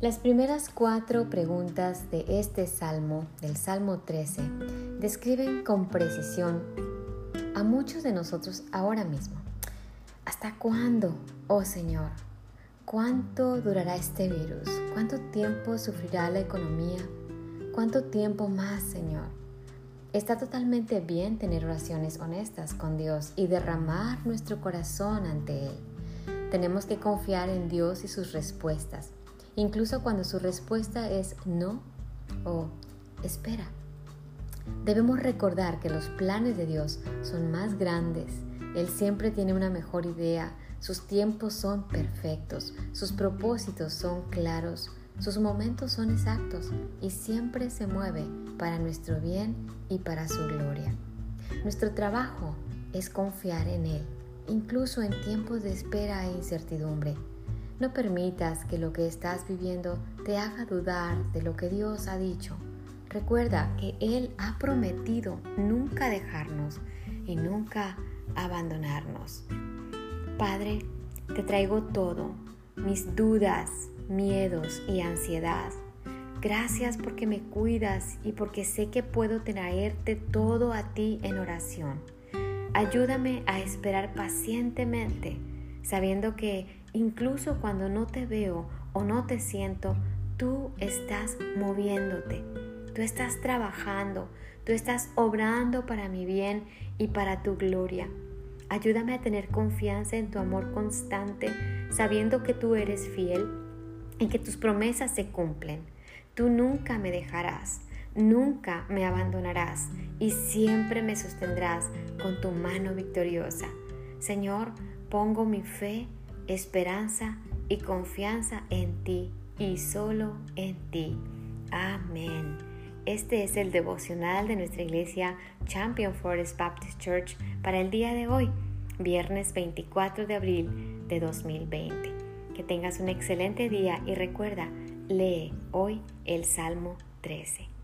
Las primeras cuatro preguntas de este salmo, del Salmo 13, describen con precisión a muchos de nosotros ahora mismo. ¿Hasta cuándo, oh Señor? ¿Cuánto durará este virus? ¿Cuánto tiempo sufrirá la economía? ¿Cuánto tiempo más, Señor? Está totalmente bien tener oraciones honestas con Dios y derramar nuestro corazón ante Él. Tenemos que confiar en Dios y sus respuestas incluso cuando su respuesta es no o espera. Debemos recordar que los planes de Dios son más grandes. Él siempre tiene una mejor idea, sus tiempos son perfectos, sus propósitos son claros, sus momentos son exactos y siempre se mueve para nuestro bien y para su gloria. Nuestro trabajo es confiar en Él, incluso en tiempos de espera e incertidumbre. No permitas que lo que estás viviendo te haga dudar de lo que Dios ha dicho. Recuerda que Él ha prometido nunca dejarnos y nunca abandonarnos. Padre, te traigo todo, mis dudas, miedos y ansiedad. Gracias porque me cuidas y porque sé que puedo traerte todo a ti en oración. Ayúdame a esperar pacientemente, sabiendo que Incluso cuando no te veo o no te siento, tú estás moviéndote, tú estás trabajando, tú estás obrando para mi bien y para tu gloria. Ayúdame a tener confianza en tu amor constante, sabiendo que tú eres fiel y que tus promesas se cumplen. Tú nunca me dejarás, nunca me abandonarás y siempre me sostendrás con tu mano victoriosa. Señor, pongo mi fe esperanza y confianza en ti y solo en ti. Amén. Este es el devocional de nuestra iglesia Champion Forest Baptist Church para el día de hoy, viernes 24 de abril de 2020. Que tengas un excelente día y recuerda, lee hoy el Salmo 13.